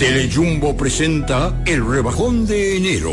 Telejumbo presenta el rebajón de enero.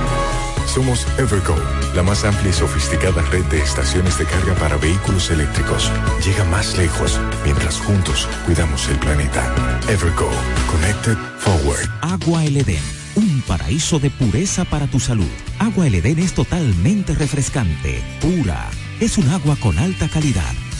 Somos Evergo, la más amplia y sofisticada red de estaciones de carga para vehículos eléctricos. Llega más lejos mientras juntos cuidamos el planeta. Evergo, Connected Forward. Agua El Edén, un paraíso de pureza para tu salud. Agua El Edén es totalmente refrescante, pura. Es un agua con alta calidad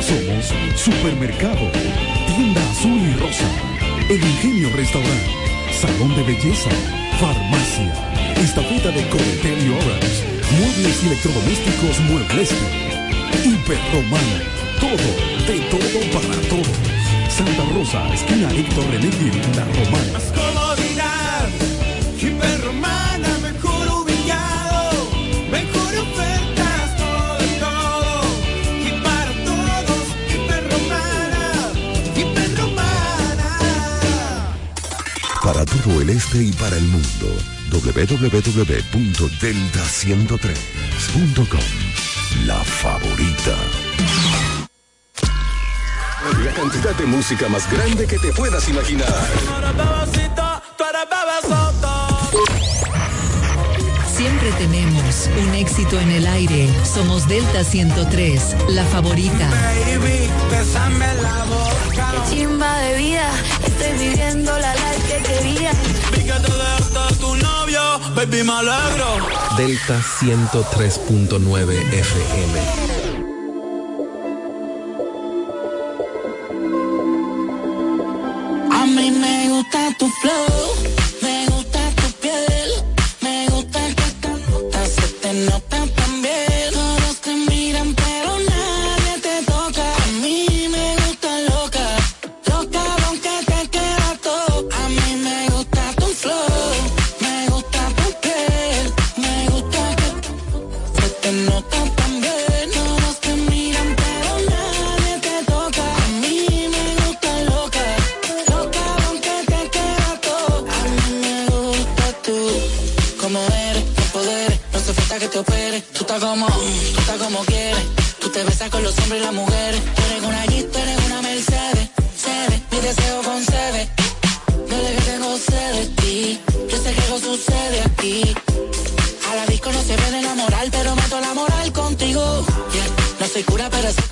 Somos Supermercado, Tienda Azul y Rosa, El Ingenio Restaurant, Salón de Belleza, Farmacia, Estafeta de Cometel y Orange, Muebles y Electrodomésticos Muebles, Hiperromana, todo, de todo para todo. Santa Rosa, esquina Héctor René La Romana. Todo el este y para el mundo. www.delta103.com La favorita. La cantidad de música más grande que te puedas imaginar. Siempre tenemos un éxito en el aire. Somos Delta 103, la favorita. Baby, la boca. Qué chimba de vida, estoy viviendo la life que quería. Vi que te dejaste tu novio, baby, me alegro. Delta 103.9 FM. te cura para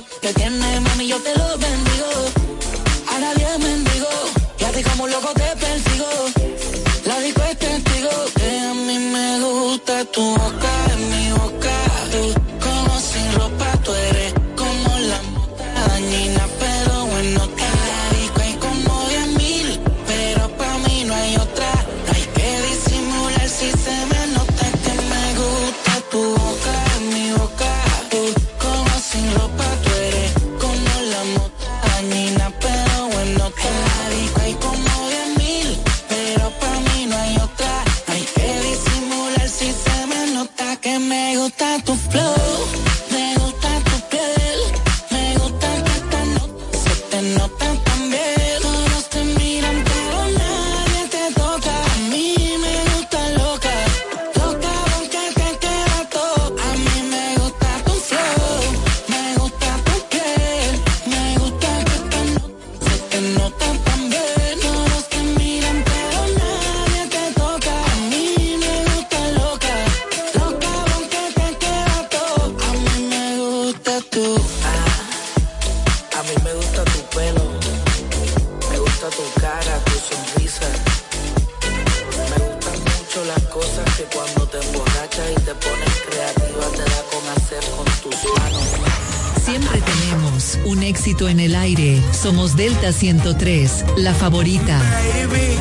Delta 103, la favorita. Baby,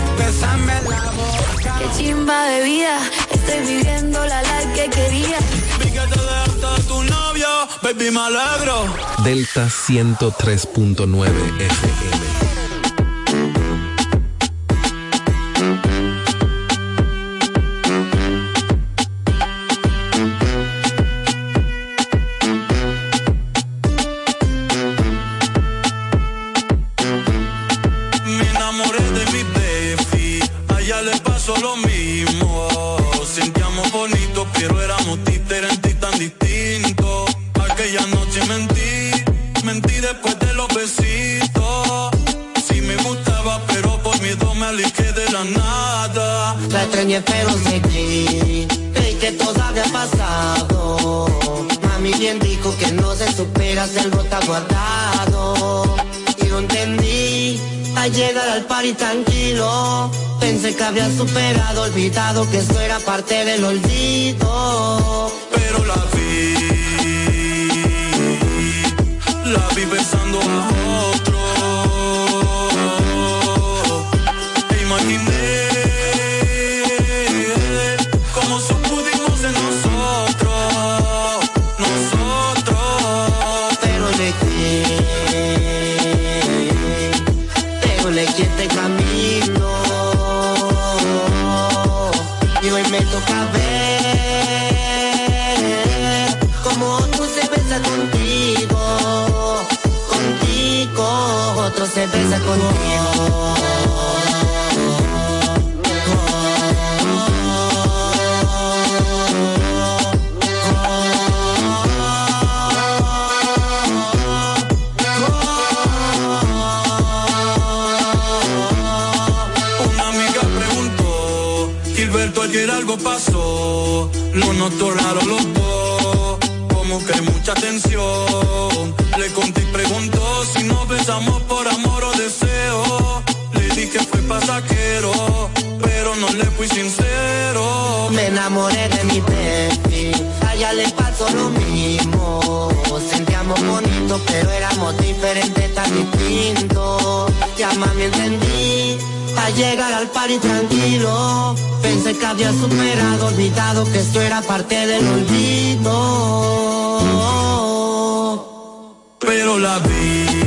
la boca. Qué chimba de vida, estoy viviendo la life que quería. Vi que te dejaste tu novio, baby, me alegro. Delta 103.9 FM. que eso era parte del olvido. le fui sincero. Me enamoré de mi baby, a le pasó lo mismo. Sentíamos bonito, pero éramos diferentes, tan distintos. Ya mami entendí, a llegar al party tranquilo. Pensé que había superado, olvidado que esto era parte del olvido. Pero la vi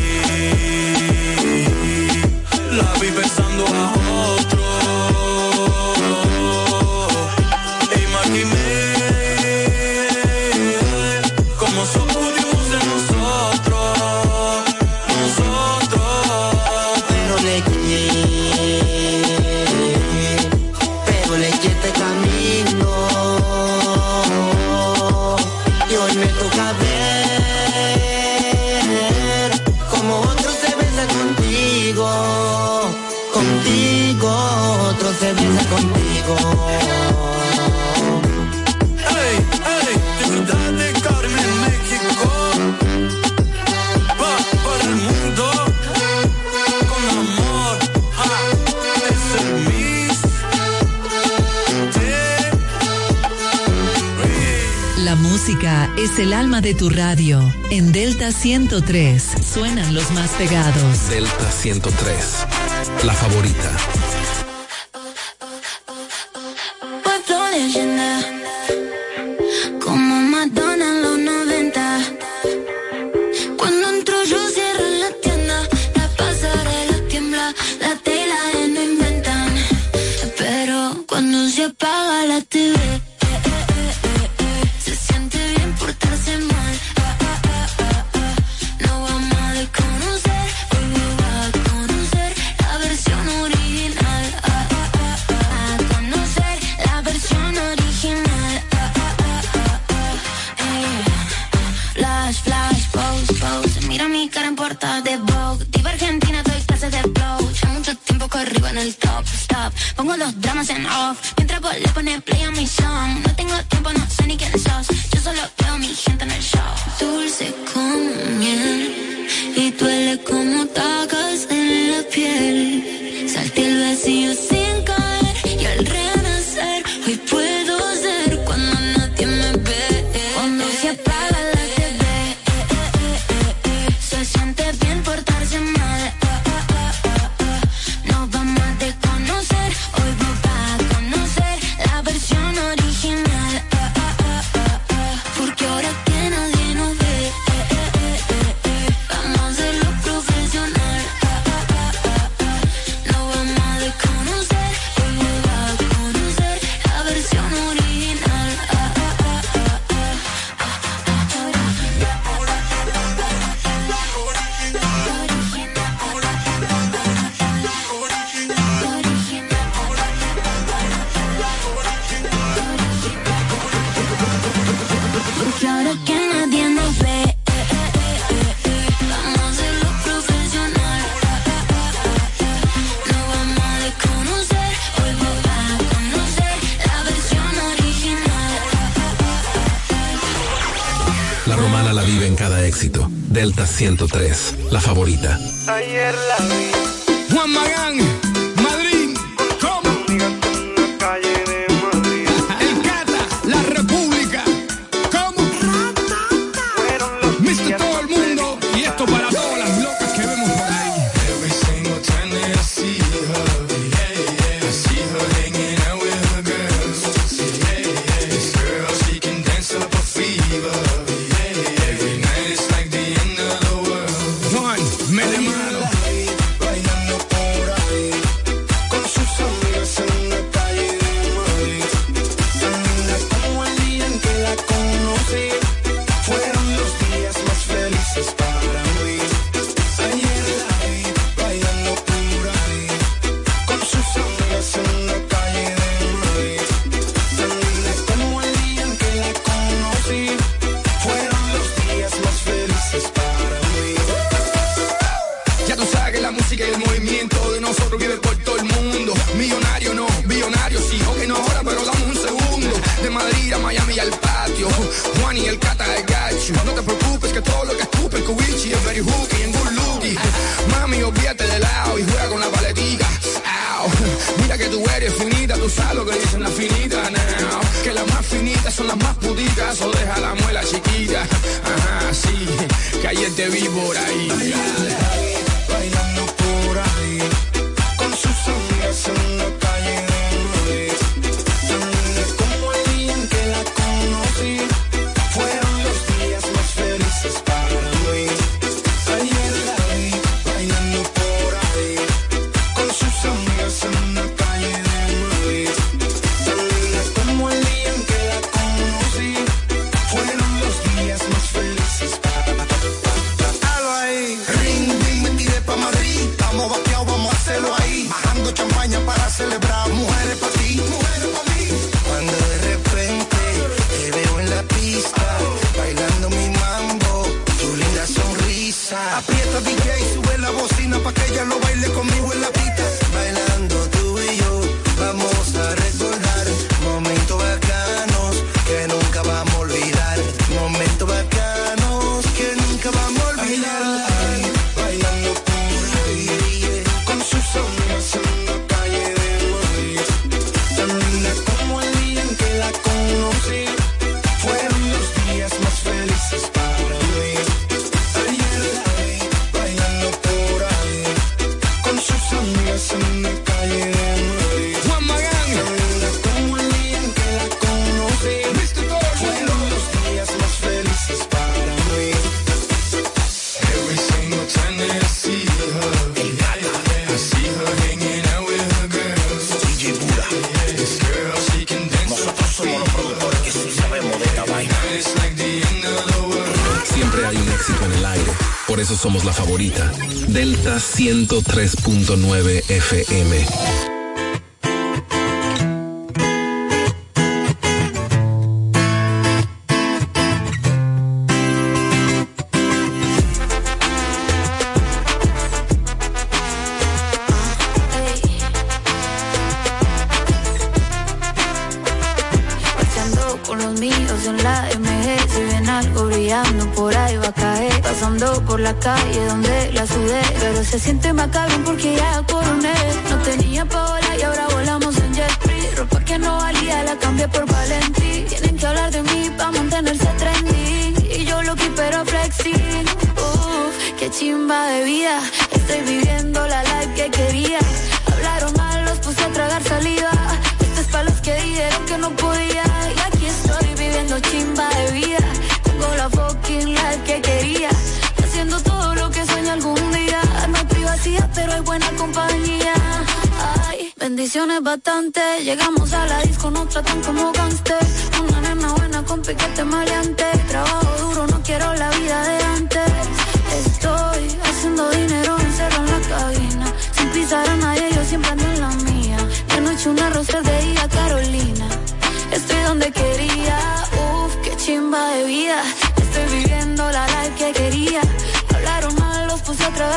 el alma de tu radio. En Delta 103 suenan los más pegados. Delta 103, la favorita. Pongo los dramas en off. Mientras vos le pones play a mi song. No tengo tiempo, no sé ni quién sos. Yo solo veo mi gente en el show. Dulce como miel. Y duele como tagas en la piel. Salte el vacío, sí. 103. 103.9 FM.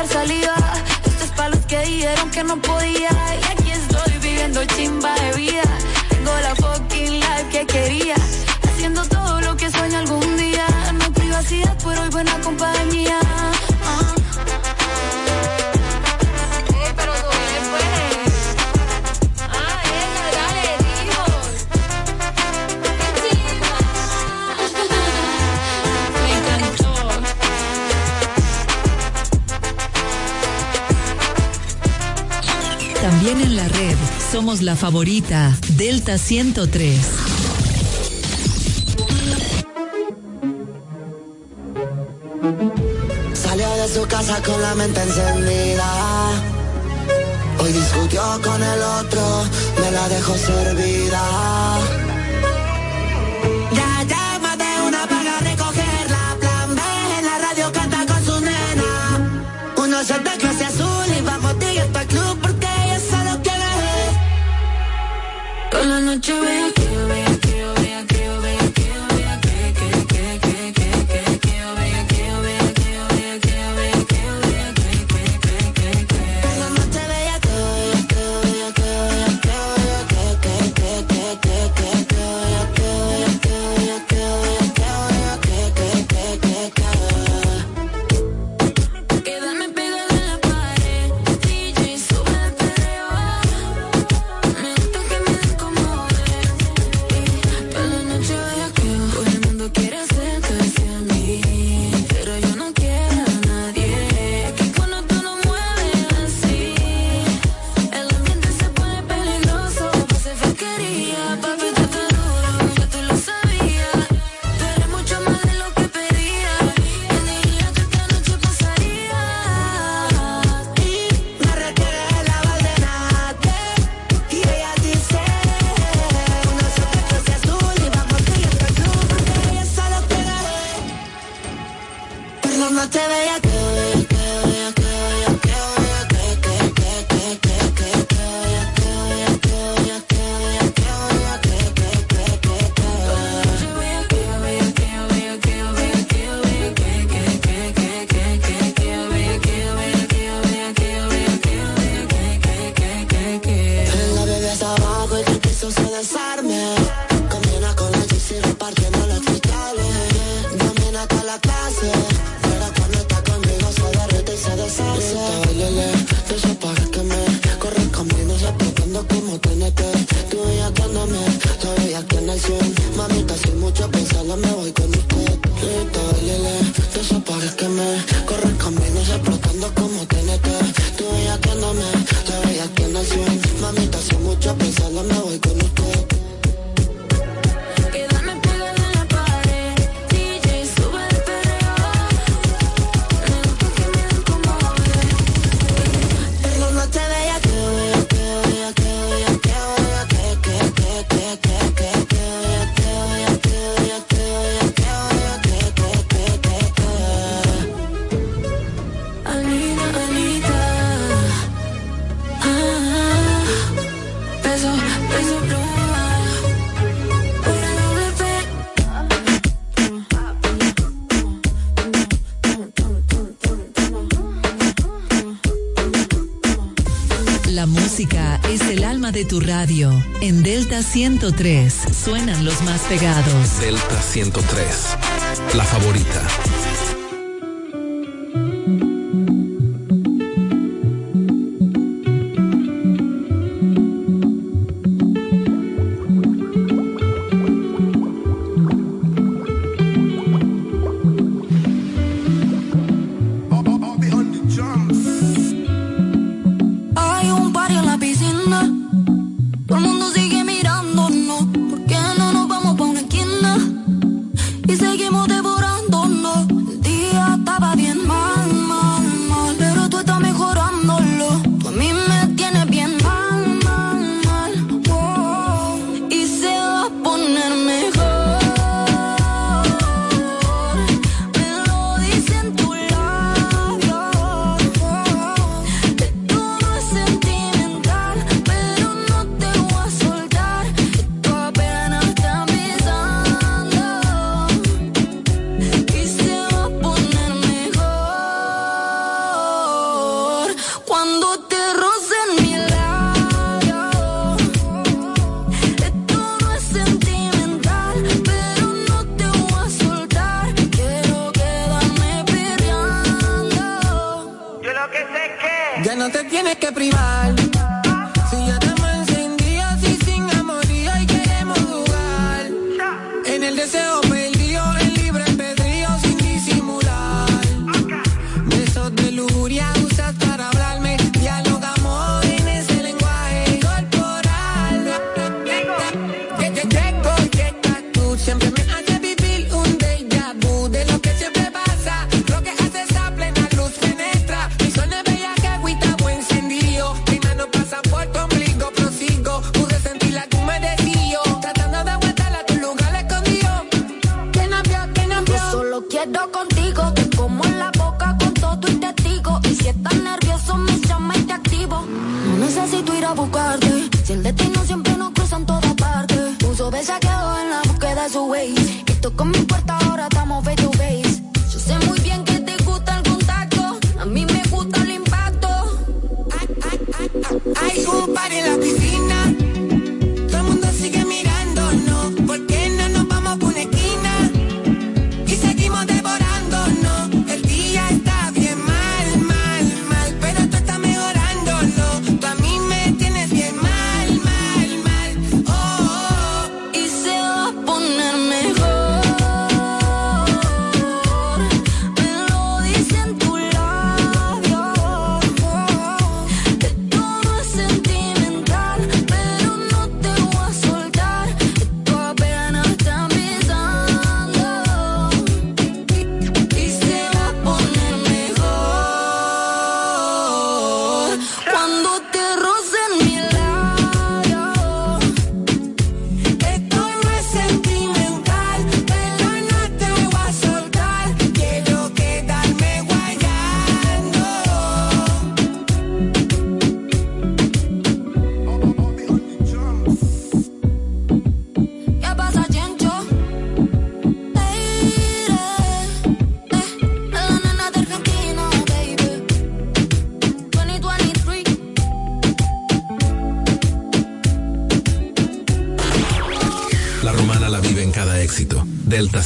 tragar saliva. Esto es para los que dijeron que no podía. Y aquí estoy viviendo chimba. la favorita, Delta 103. salió de su casa con la mente encendida. Hoy discutió con el otro, me la dejó servida. Ya llama de una para recogerla. Plan B en la radio canta con su nena. Uno se you in La música es el alma de tu radio. En Delta 103 suenan los más pegados. Delta 103, la favorita. Esa quedó en la búsqueda de su way. Que esto mi puerta ahora estamos fecho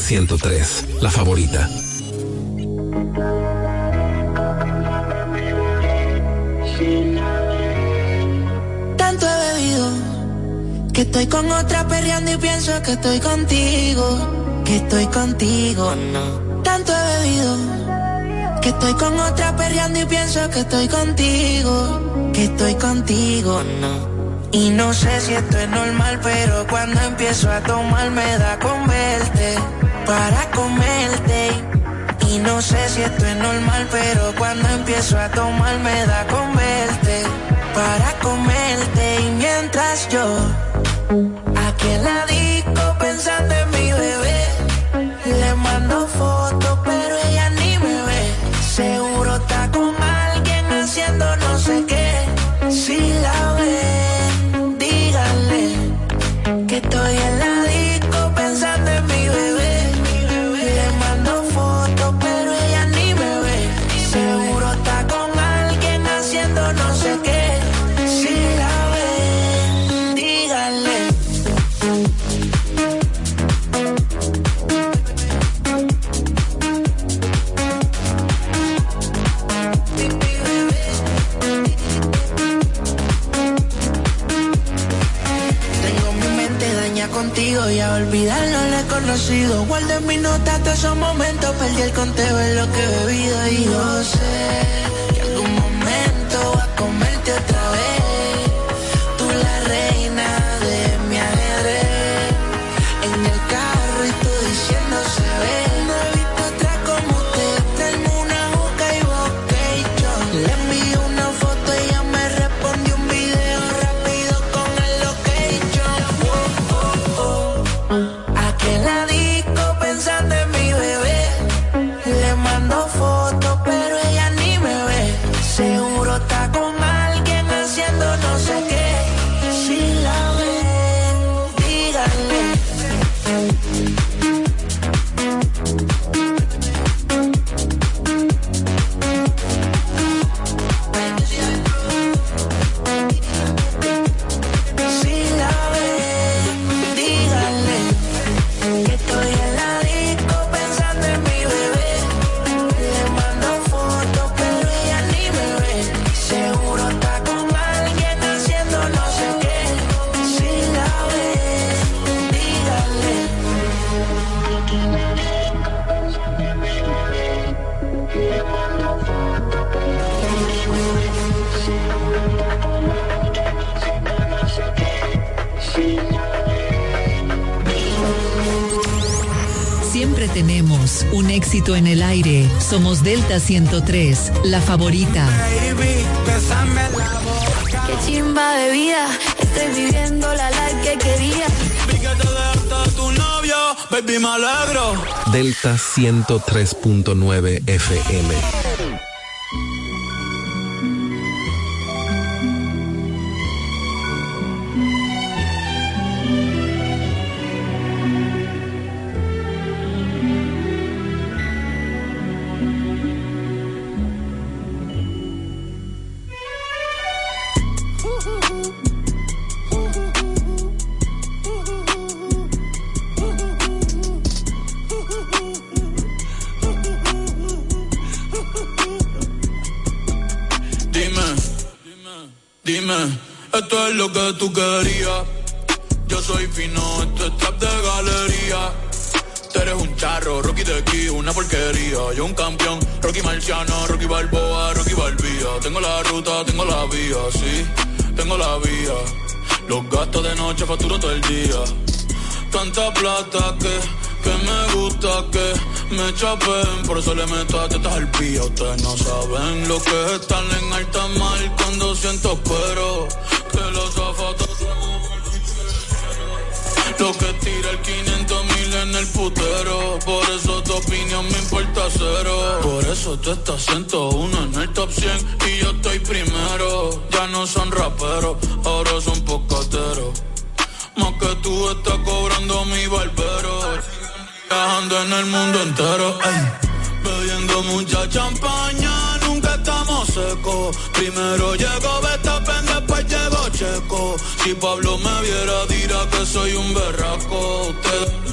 103, la favorita. Tanto he bebido que estoy con otra perreando y pienso que estoy contigo, que estoy contigo, no. Tanto he bebido que estoy con otra perreando y pienso que estoy contigo, que estoy contigo, no. Y no sé si esto es normal, pero cuando empiezo a tomar me da con verte para comerte. Y no sé si esto es normal, pero cuando empiezo a tomar me da con verte. Para comerte y mientras yo, aquel ladito conocido. Guardo en mi nota todos esos momentos. Perdí el conteo en lo que he bebido. Y yo sé que algún momento va a comerte otra vez. Delta 103, la favorita. Qué chimba de vida, estoy viviendo la life que quería. Vi que te dejaste tu novio, baby, me alegro. Delta 103.9 FM. Que me chapen. Por eso le meto a tetas al pía. Ustedes no saben lo que es estar en alta mar cuando siento pero que los zapatos lo que tira el 500 mil en el putero. Por eso tu opinión me importa cero. Por eso tú estás 101 en el top 100 y yo estoy primero. Ya no son raperos, ahora son pocateros. Más que tú estás cobrando mi barbero. Viajando en el mundo entero, ey. Bebiendo mucha champaña, nunca estamos secos. Primero llegó Betapen, después llegó Checo. Si Pablo me viera, dirá que soy un berraco. Ustedes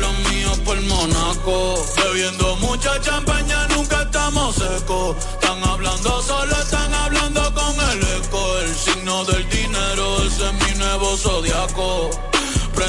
los míos por Monaco. Bebiendo mucha champaña, nunca estamos secos. Están hablando solo, están hablando con el eco. El signo del dinero, ese es mi nuevo zodiaco.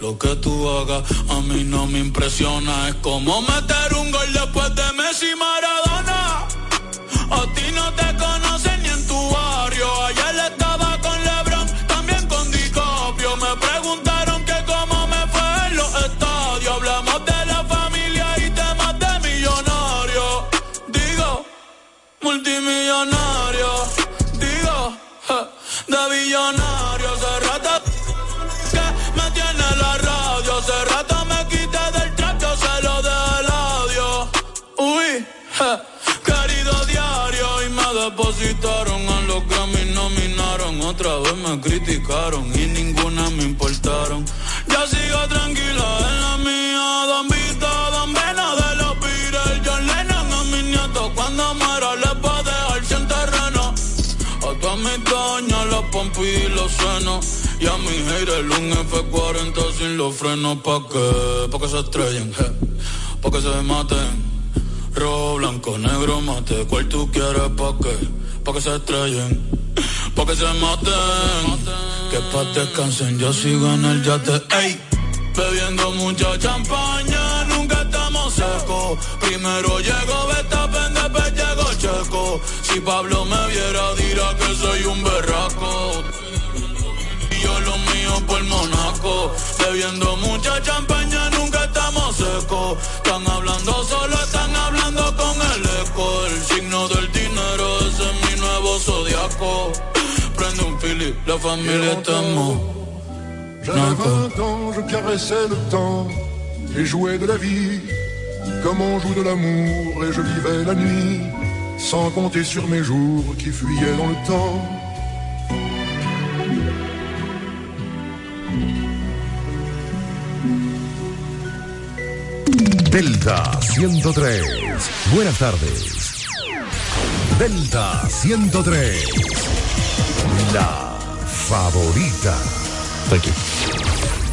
Lo que tú hagas a mí no me impresiona. Es como meter un gol después de Messi Maradona. Depositaron a los me nominaron. Otra vez me criticaron y ninguna me importaron. Ya sigo tranquila en la mía. Don Vito, Don Vena de los Beatles. John Lennon a mis nietos. Cuando muera les va a dejar sin terreno. A mis doñas, los pompis y los senos. Y a mi haters un F40 sin los frenos. ¿Pa' qué? Pa' que se estrellen, je. Pa' que se maten. Rojo, blanco, negro, mate. ¿Cuál tú quieres? ¿Pa' qué? Pa' que se estrellen. Pa' que se maten. Que pa' descansen, yo sigo en el yate. Ey, bebiendo mucha champaña, nunca estamos secos. Primero llegó Betapen, después llegó Checo. Si Pablo me viera, dirá que soy un berraco. Y yo lo mío por Monaco. Bebiendo mucha champaña, un la familia está en J'avais Monaco. 20 ans, je caressais le temps et jouais de la vie comme on joue de l'amour et je vivais la nuit sans compter sur mes jours qui fuyaient dans le temps. Delta 103. Buenas tardes. Delta 103. La favorita. Thank you.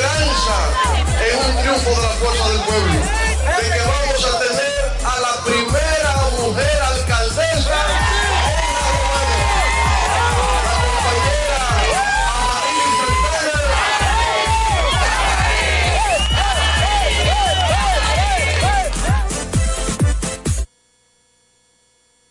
esperanza en un triunfo de la fuerza del pueblo, de que vamos a tener a la primera mujer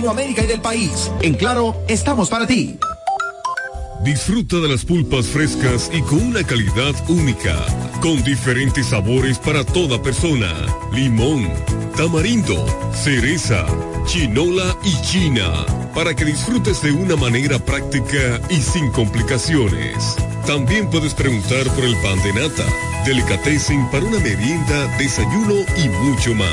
Latinoamérica y del país. En Claro, estamos para ti. Disfruta de las pulpas frescas y con una calidad única, con diferentes sabores para toda persona. Limón, tamarindo, cereza, chinola y china, para que disfrutes de una manera práctica y sin complicaciones. También puedes preguntar por el pan de nata, delicatessen para una merienda, desayuno y mucho más.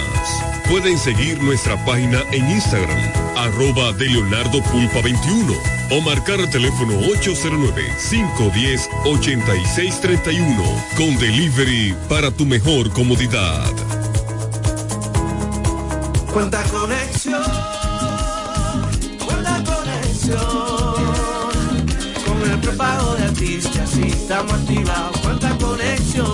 Pueden seguir nuestra página en Instagram, arroba de Leonardo Pulpa 21 o marcar el teléfono 809-510-8631 con delivery para tu mejor comodidad. Cuenta conexión, cuenta conexión. Con el prepago de artistas, y estamos activados. Cuenta conexión.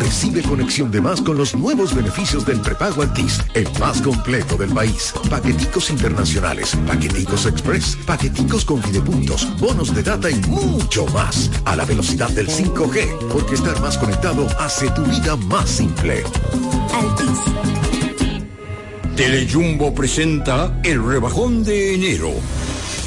Recibe conexión de más con los nuevos beneficios del prepago Altis, el más completo del país. Paqueticos internacionales, paqueticos express, paqueticos con videopuntos, bonos de data y mucho más. A la velocidad del 5G, porque estar más conectado hace tu vida más simple. Altis. Telejumbo presenta el rebajón de enero.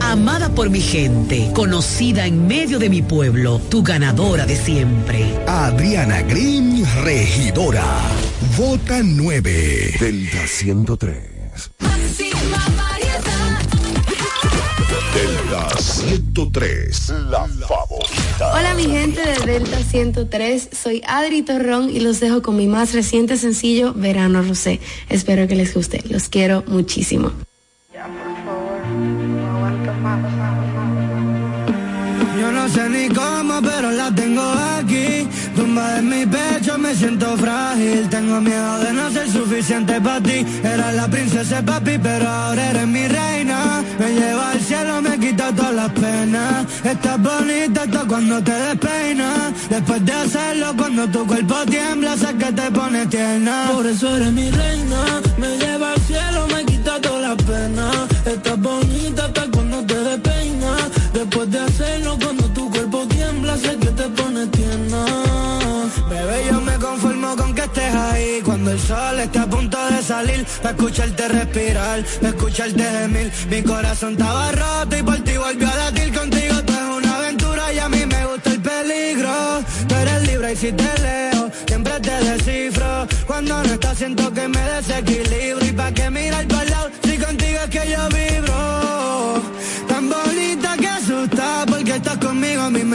amada por mi gente, conocida en medio de mi pueblo, tu ganadora de siempre. Adriana Green, regidora. Vota 9. Delta 103. Delta 103, la favorita. Hola mi gente de Delta 103, soy Adri Torrón y los dejo con mi más reciente sencillo, Verano Rosé. Espero que les guste, los quiero muchísimo. Ni cómo, pero la tengo aquí. Tumba en mi pecho, me siento frágil. Tengo miedo de no ser suficiente para ti. Era la princesa papi, pero ahora eres mi reina. Me lleva al cielo, me quita todas las penas. Estás bonita hasta cuando te despeinas. Después de hacerlo, cuando tu cuerpo tiembla, sé que te pone tierna. Por eso eres mi reina. Me lleva al cielo, me quita todas las penas. Estás bonita hasta cuando te despeinas. Después de hacerlo, cuando sé te pone tierna. Bebé, yo me conformo con que estés ahí. Cuando el sol esté a punto de salir, para escucharte respirar, para escucharte gemir. Mi corazón estaba roto y por ti volvió a latir contigo. Esto es una aventura y a mí me gusta el peligro. Tú eres libre y si te leo, siempre cuando no estás siento que me desequilibro. Y pa' que mirar para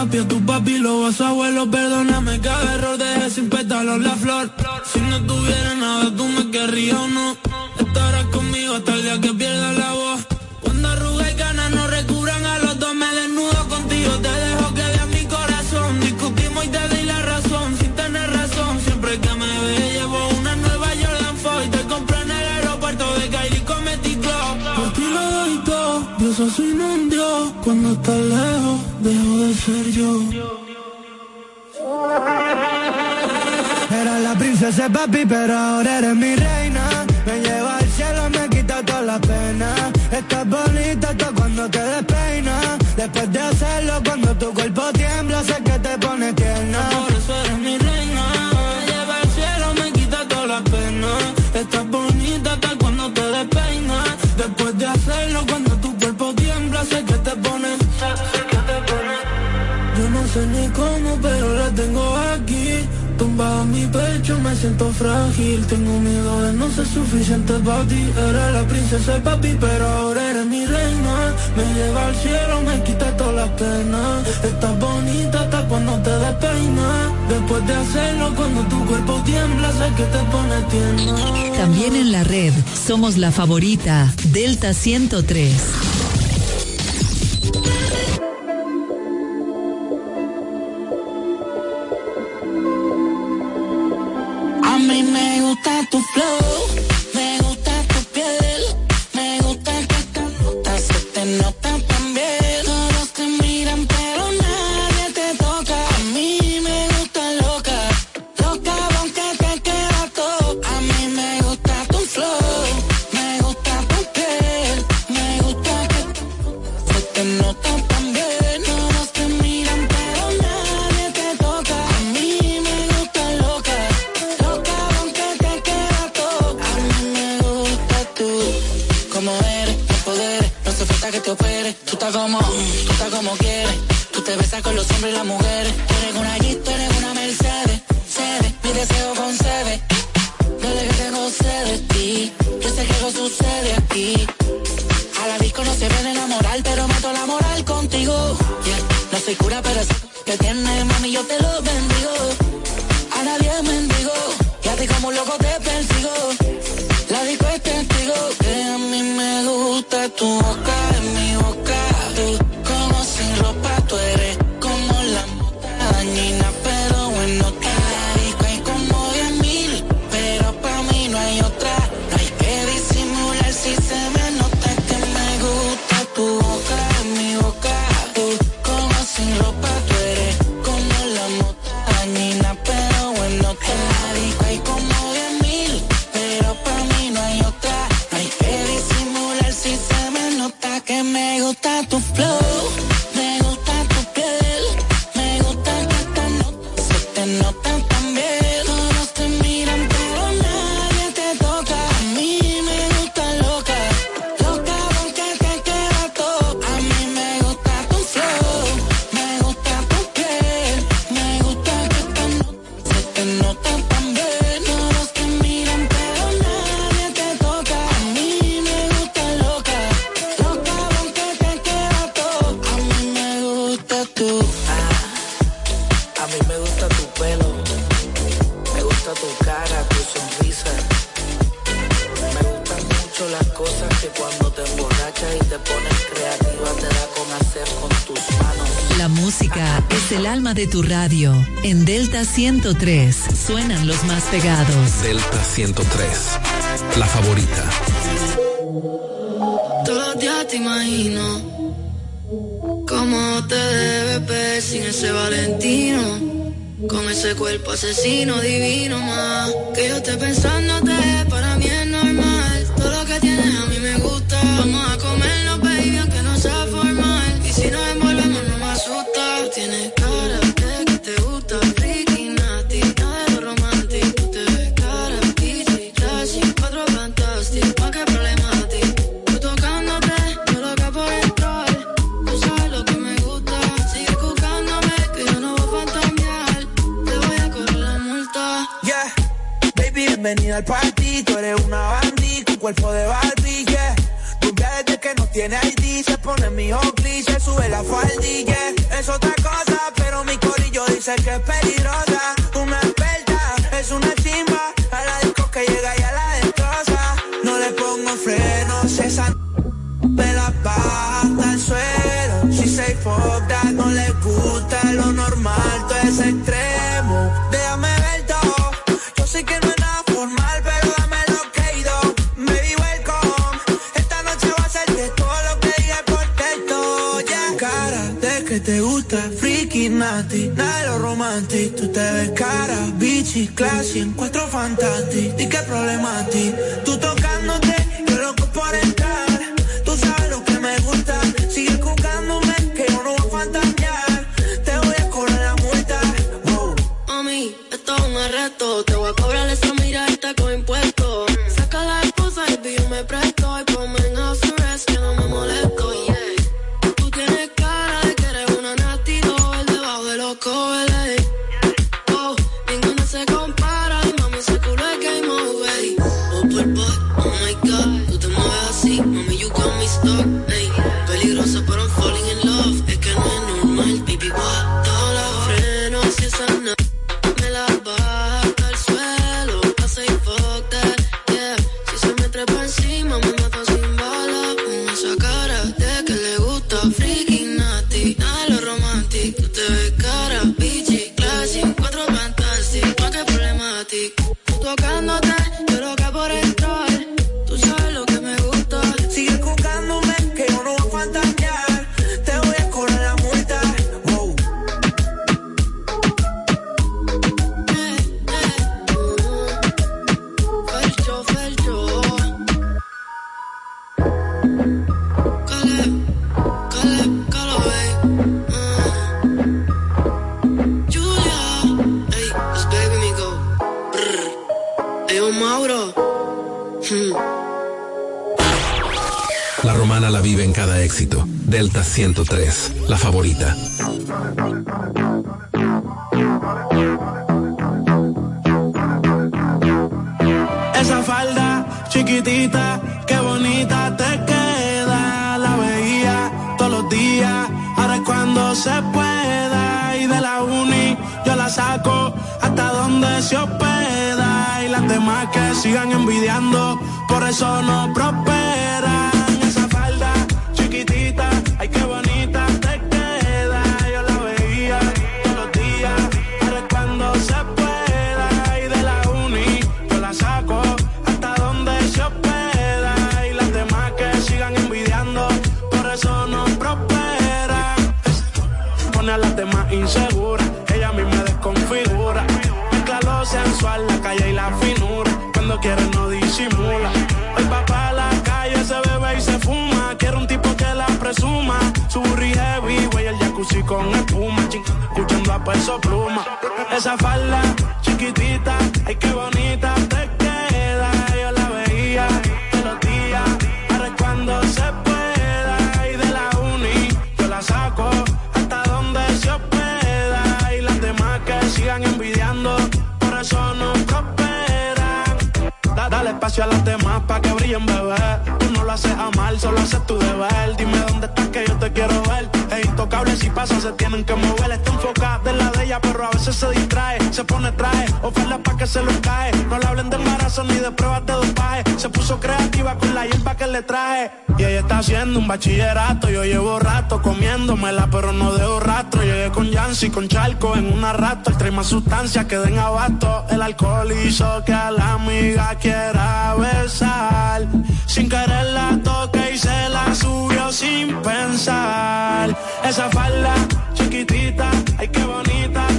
papi, a tu papi, lo vas abuelo. Perdóname cada error, dejé sin pétalos la flor. Si no tuviera nada, tú me querrías o no. Estarás conmigo hasta el día que pierda la voz. Cuando arruga y ganas no recubran a los dos, me desnudo contigo. Ser yo. Era la princesa papi, pero ahora eres mi reina. Me lleva al cielo, me quita todas las penas. Estás bonita hasta cuando te despeinas. Después de hacerlo, cuando tu cuerpo tiembla, sé que te pone tierna. Sé ni cómo, pero la tengo aquí. Tumbada en mi pecho, me siento frágil. Tengo miedo de no ser suficiente para ti. Eres la princesa y papi, pero ahora eres mi reina. Me lleva al cielo, me quita todas las penas. Estás bonita hasta cuando te despeinas. Después de hacerlo, cuando tu cuerpo tiembla, sé que te pone tierna. También en la red somos la favorita Delta 103. Ti como loco te persigo. La disco es testigo Que a mí me gusta tu boca 103. Suenan los más pegados. Delta 103. La favorita. Todos los días te imagino cómo te debes ver sin ese Valentino. Con ese cuerpo asesino divino más que yo te pensando 103, la favorita. Esa falda chiquitita, qué bonita te queda. La veía todos los días, ahora es cuando se pueda. Y de la uni yo la saco hasta donde se hospeda. Y las demás que sigan envidiando, por eso no prosperan Hay que banear y con espuma, ching, escuchando a peso pluma. Esa falda chiquitita, ay qué bonita te queda, yo la veía de los días, ahora cuando se pueda, y de la uni yo la saco hasta donde se hospeda, y las demás que sigan envidiando, por eso no cooperan. Da, dale espacio a las demás pa' que brillen, bebé, tú no lo haces a mal, solo haces tu deber, dime dónde estás que yo te quiero ver intocable, si pasa se tienen que mover. Está enfocada en la de ella, pero a veces se distrae. Se pone traje, oferta para que se lo cae. No le hablen de embarazo ni de pruebas de dopaje. Se puso creativa con la hierba que le traje. Y ella está haciendo un bachillerato, yo llevo rato comiéndomela, pero no dejo rastro. Llegué con Yancy, con Charco, en una rato. Trae más sustancias que den abasto. El alcohol hizo que a la amiga quiera besar. Sin querer la toque y se la subió sin pensar. Esa falda chiquitita, ay qué bonita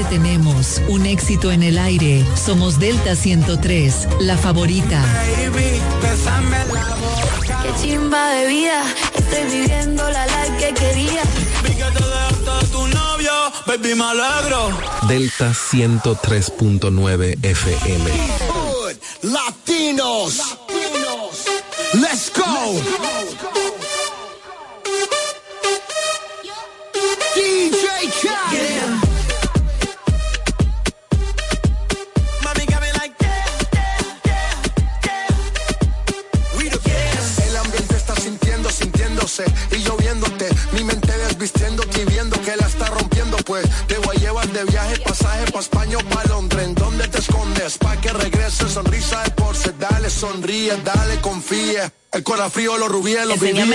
Siempre tenemos un éxito en el aire. Somos Delta 103, la favorita. Qué chimba de vida, estoy viviendo la life que quería. Vi que te dejaste de tu novio, baby, me alegro. Delta 103.9 FM. Latinos. Let's go. DJ Khaled. Mami, desvistiéndote y viendo que la está rompiendo. Pues te voy a llevar de viaje, pasaje pa' España o pa' Londres. ¿En dónde te escondes? Pa' que regrese, sonrisa de porce. Dale, sonríe, dale, confía. El corazón frío, los rubíes, los vivíes.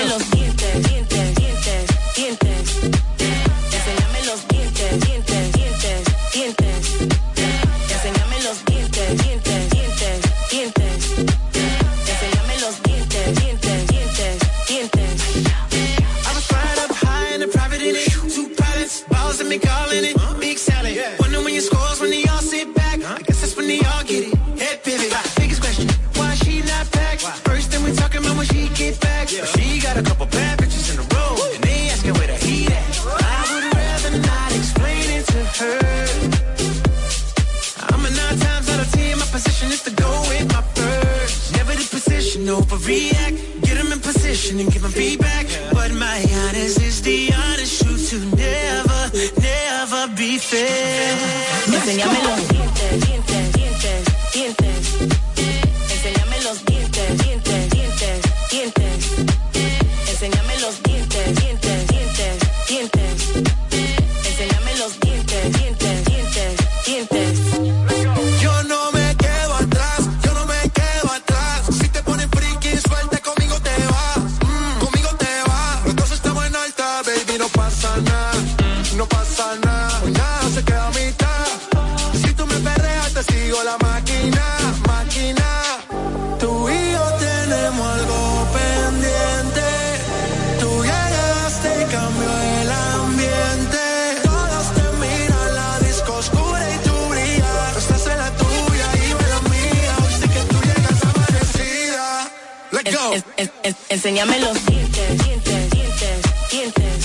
Enséñame los dientes, dientes, dientes, dientes.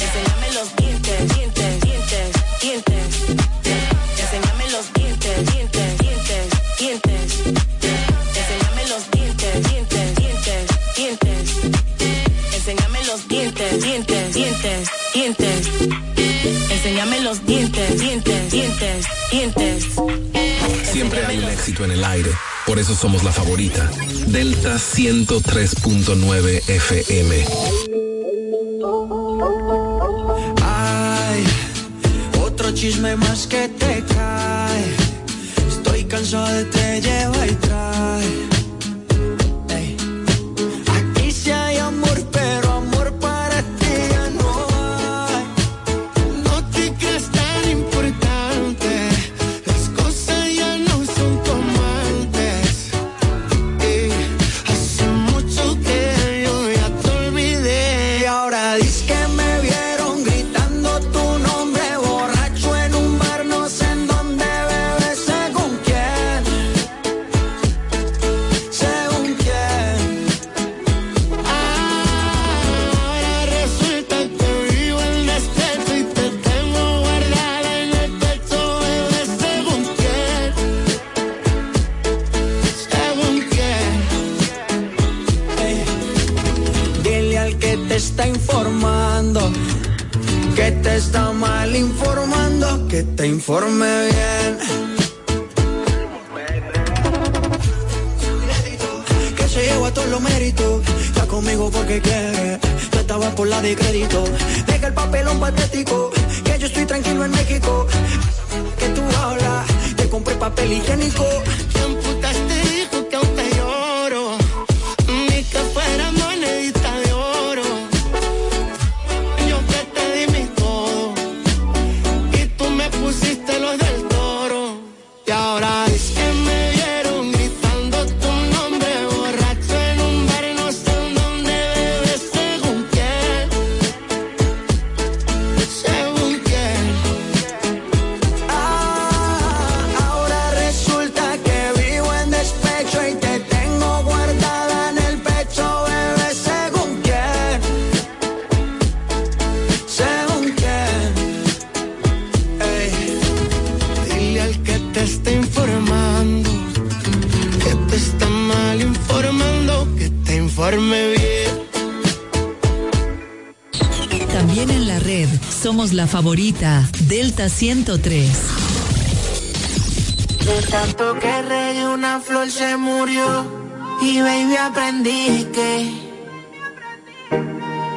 Enséñame los dientes, dientes, dientes, dientes. Enséñame los dientes, dientes, dientes, dientes. Enséñame los dientes, dientes, dientes, dientes. Enséñame los dientes, dientes, dientes, dientes. Enséñame los dientes, dientes, dientes, dientes. Siempre hay un éxito en el aire. Por eso somos la favorita. Delta 103.9 FM. Ay, otro chisme más que te cae. Estoy cansado de te lleva y trae. informe bien. Que se lleva todos los méritos. Está conmigo porque quiere. Yo estaba por la de crédito. Deja el papelón patético. Que yo estoy tranquilo en México. Que tú hablas. Te compré papel higiénico favorita, Delta 103. De tanto que regué una flor se murió y baby aprendí que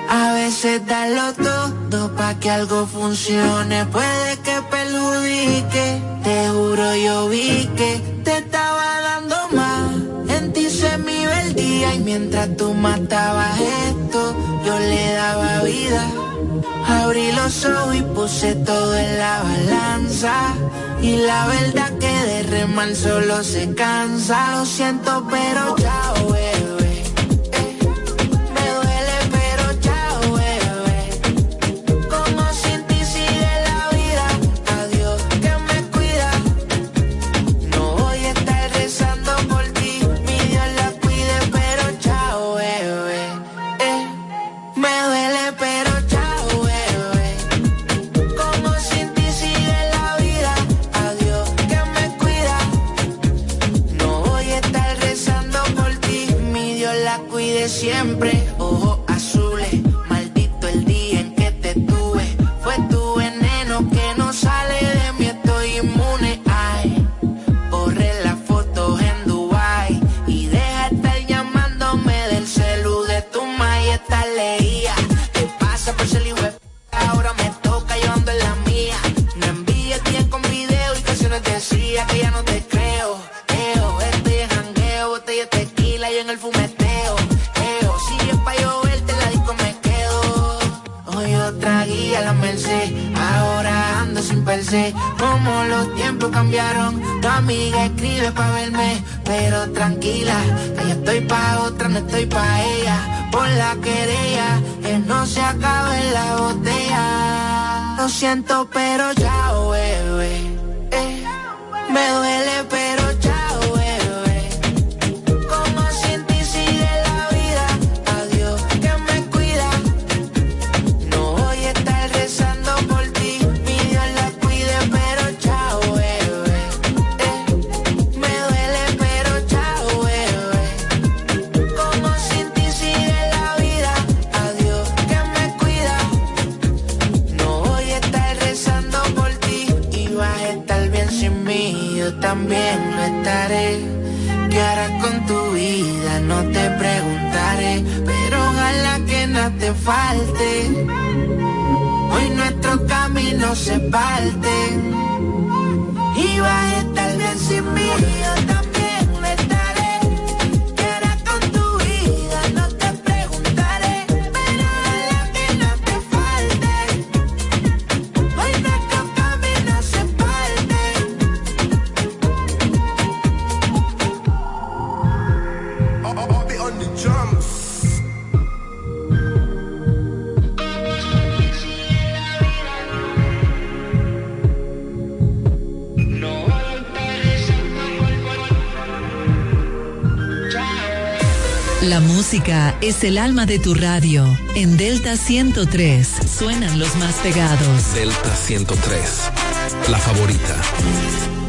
a veces darlo todo pa' que algo funcione puede que perjudique. Te juro yo vi que te estaba dando más. En ti se me iba el día y mientras tú matabas esto yo le daba vida abrí los ojos y puse todo en la balanza. Y la verdad que de remar solo se cansa. Lo siento, pero chao, eh. escribe pa' verme, pero tranquila, ya estoy pa' otra, no estoy pa' ella. Por la querella, que no se acabe la botella. Lo siento, pero ya, bebé, eh, me duele falte. Hoy nuestro camino se parte. Y va es el alma de tu radio. En Delta 103 suenan los más pegados. Delta 103, la favorita.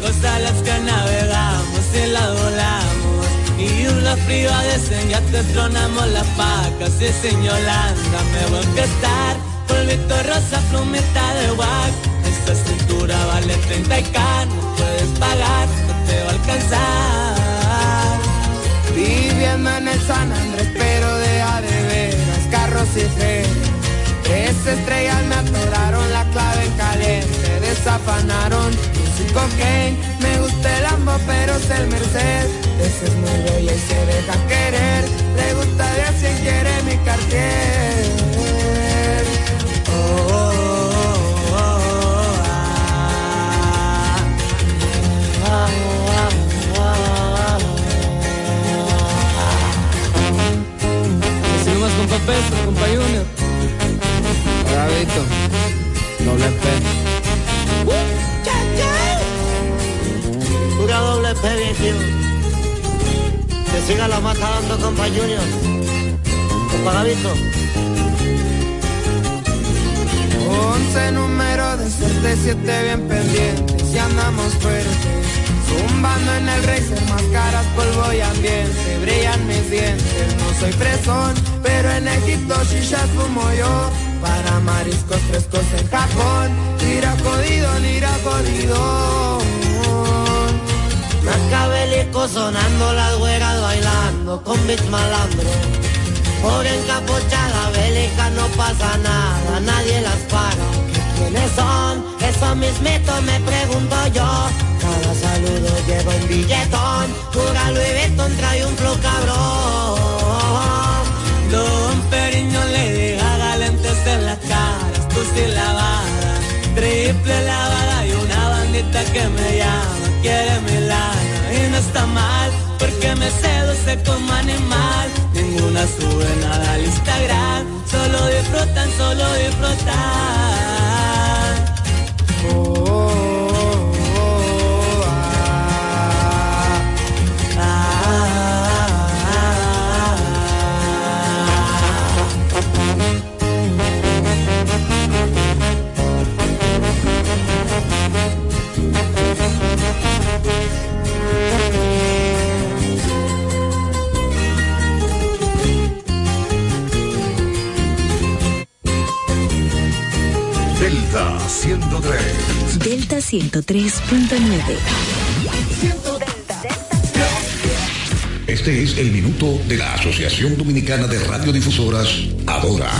Placer bien placos a las que navegamos y la volamos. Y las privadas en ya te tronamos las vacas y sin Yolanda me voy a empezar. Polvito rosa, plumeta de wax. Esta cintura vale 30 y K, no puedes pagar, no te va a alcanzar. Viviendo en el San Andrés, pero deja de veras, carros y fe. Tres estrellas me atoraron la clave en caliente, desafanaron sin cocaine. Me gusta el Lambo, pero es el Merced. Ese es muy bella y se deja querer. Le gusta de a quien quiere mi cartier. Oh, oh, oh, oh, ah. Ah, ah, con Junior. Bravito, doble P. doble viejo. Que siga la mata dando compa Junior. Compa. Once número de suerte, siete bien pendientes y andamos fuertes. Zumbando en el racer, máscaras, polvo y ambiente. Brillan mis dientes, no soy fresón, pero en Egipto shisha fumo yo. Para mariscos frescos en Japón, tira jodido, tira jodido. Macabélico sonando las güeras bailando con beats malandro. Por encapuchada bélica no pasa nada, nadie las para. ¿Quiénes son? Esos mismitos me pregunto yo. Cada saludo lleva un billetón. Pura Louis Vuitton trae un flow cabrón. Don Periño le diga galentes en las caras, tú sí lavada, triple lavada bandita que me llama, quiere mi lana. Y no está mal, porque me seduce como animal, ninguna sube nada al Instagram, solo disfrutan, solo disfrutan. Delta 103. Delta 103.9. Este es el minuto de la Asociación Dominicana de Radiodifusoras, Adora.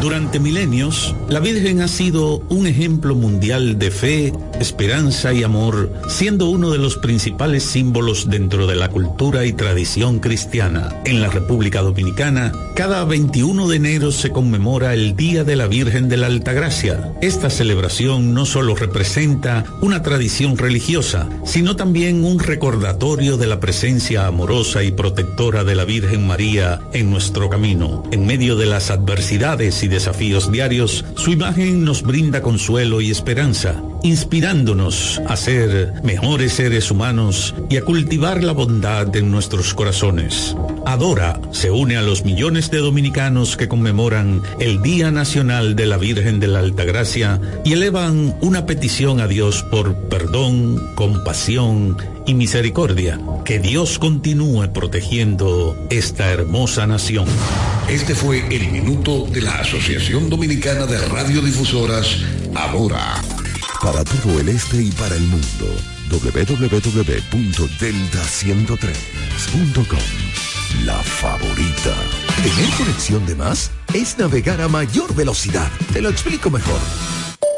Durante milenios, la Virgen ha sido un ejemplo mundial de fe, esperanza y amor, siendo uno de los principales símbolos dentro de la cultura y tradición cristiana. En la República Dominicana, cada 21 de enero se conmemora el Día de la Virgen de la Altagracia. Esta celebración no solo representa una tradición religiosa, sino también un recordatorio de la presencia amorosa y protectora de la Virgen María en nuestro camino. En medio de las adversidades y desafíos diarios, su imagen nos brinda consuelo y esperanza, inspirándonos a ser mejores seres humanos y a cultivar la bondad en nuestros corazones. Adora se une a los millones de dominicanos que conmemoran el Día Nacional de la Virgen de la Altagracia y elevan una petición a Dios por perdón, compasión y misericordia. Que Dios continúe protegiendo esta hermosa nación. Este fue el minuto de la Asociación Dominicana de Radiodifusoras, Adora. Para todo el este y para el mundo, www.delta103.com. La favorita. Tener conexión de más es navegar a mayor velocidad. Te lo explico mejor.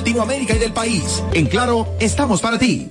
Latinoamérica y del país. En Claro, estamos para ti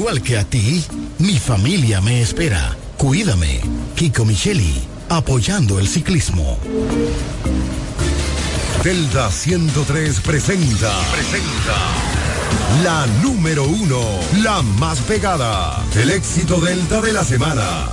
igual que a ti, mi familia me espera. Cuídame. Kiko Micheli, apoyando el ciclismo. Delta 103 presenta. Presenta. La número uno, la más pegada. El éxito Delta de la semana.